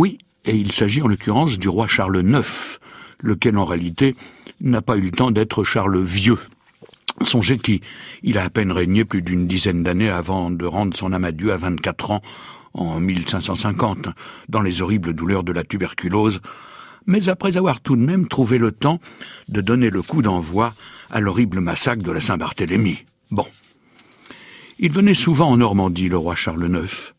Oui, et il s'agit en l'occurrence du roi Charles IX, lequel en réalité n'a pas eu le temps d'être Charles Vieux. Songez qu'il a à peine régné plus d'une dizaine d'années avant de rendre son âme à Dieu à 24 ans en 1550, dans les horribles douleurs de la tuberculose, mais après avoir tout de même trouvé le temps de donner le coup d'envoi à l'horrible massacre de la Saint-Barthélemy. Bon. Il venait souvent en Normandie, le roi Charles IX,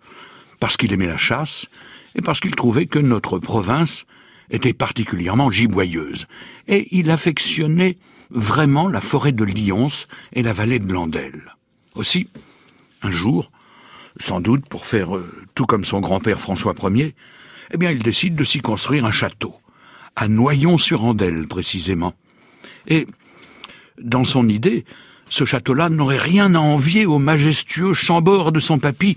parce qu'il aimait la chasse et parce qu'il trouvait que notre province était particulièrement giboyeuse, et il affectionnait vraiment la forêt de Lyons et la vallée de Landelle. Aussi, un jour, sans doute pour faire euh, tout comme son grand-père François Ier, eh bien il décide de s'y construire un château, à Noyon-sur-Andelle précisément. Et, dans son idée, ce château-là n'aurait rien à envier au majestueux Chambord de son papy,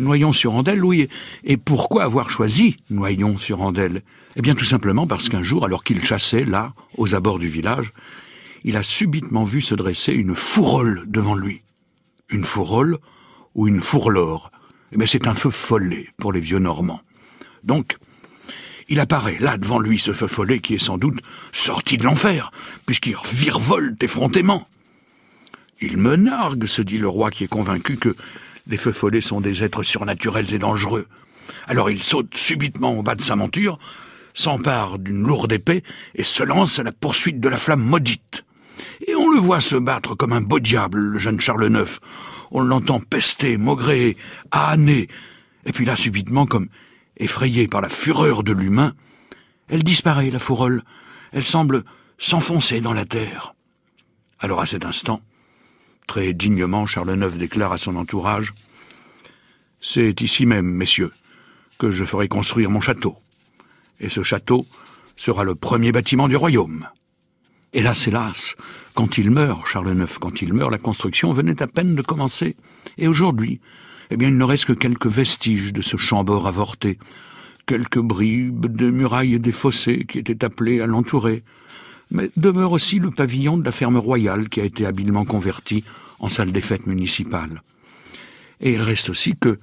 Noyon-sur-Andelle, oui. Et pourquoi avoir choisi Noyon-sur-Andelle Eh bien tout simplement parce qu'un jour, alors qu'il chassait, là, aux abords du village, il a subitement vu se dresser une fourrole devant lui. Une fourrole ou une fourlore. Eh bien c'est un feu follet pour les vieux Normands. Donc, il apparaît là devant lui ce feu follet qui est sans doute sorti de l'enfer, puisqu'il virevolte effrontément. Il me nargue, se dit le roi qui est convaincu que les feux follets sont des êtres surnaturels et dangereux. Alors il saute subitement au bas de sa monture, s'empare d'une lourde épée et se lance à la poursuite de la flamme maudite. Et on le voit se battre comme un beau diable, le jeune Charles IX. On l'entend pester, maugréer, âner. Et puis là, subitement, comme effrayée par la fureur de l'humain, elle disparaît, la fourrole. Elle semble s'enfoncer dans la terre. Alors à cet instant, Très dignement, Charles IX déclare à son entourage C'est ici même, messieurs, que je ferai construire mon château. Et ce château sera le premier bâtiment du royaume. Hélas, hélas, quand il meurt, Charles IX, quand il meurt, la construction venait à peine de commencer. Et aujourd'hui, eh bien, il ne reste que quelques vestiges de ce chambord avorté, quelques bribes de murailles et des fossés qui étaient appelés à l'entourer, mais demeure aussi le pavillon de la ferme royale qui a été habilement converti en salle des fêtes municipales. Et il reste aussi que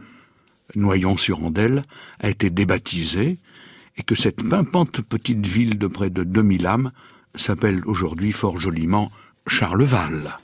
Noyon-sur-Andelle a été débaptisé et que cette pimpante petite ville de près de 2000 âmes s'appelle aujourd'hui fort joliment Charleval.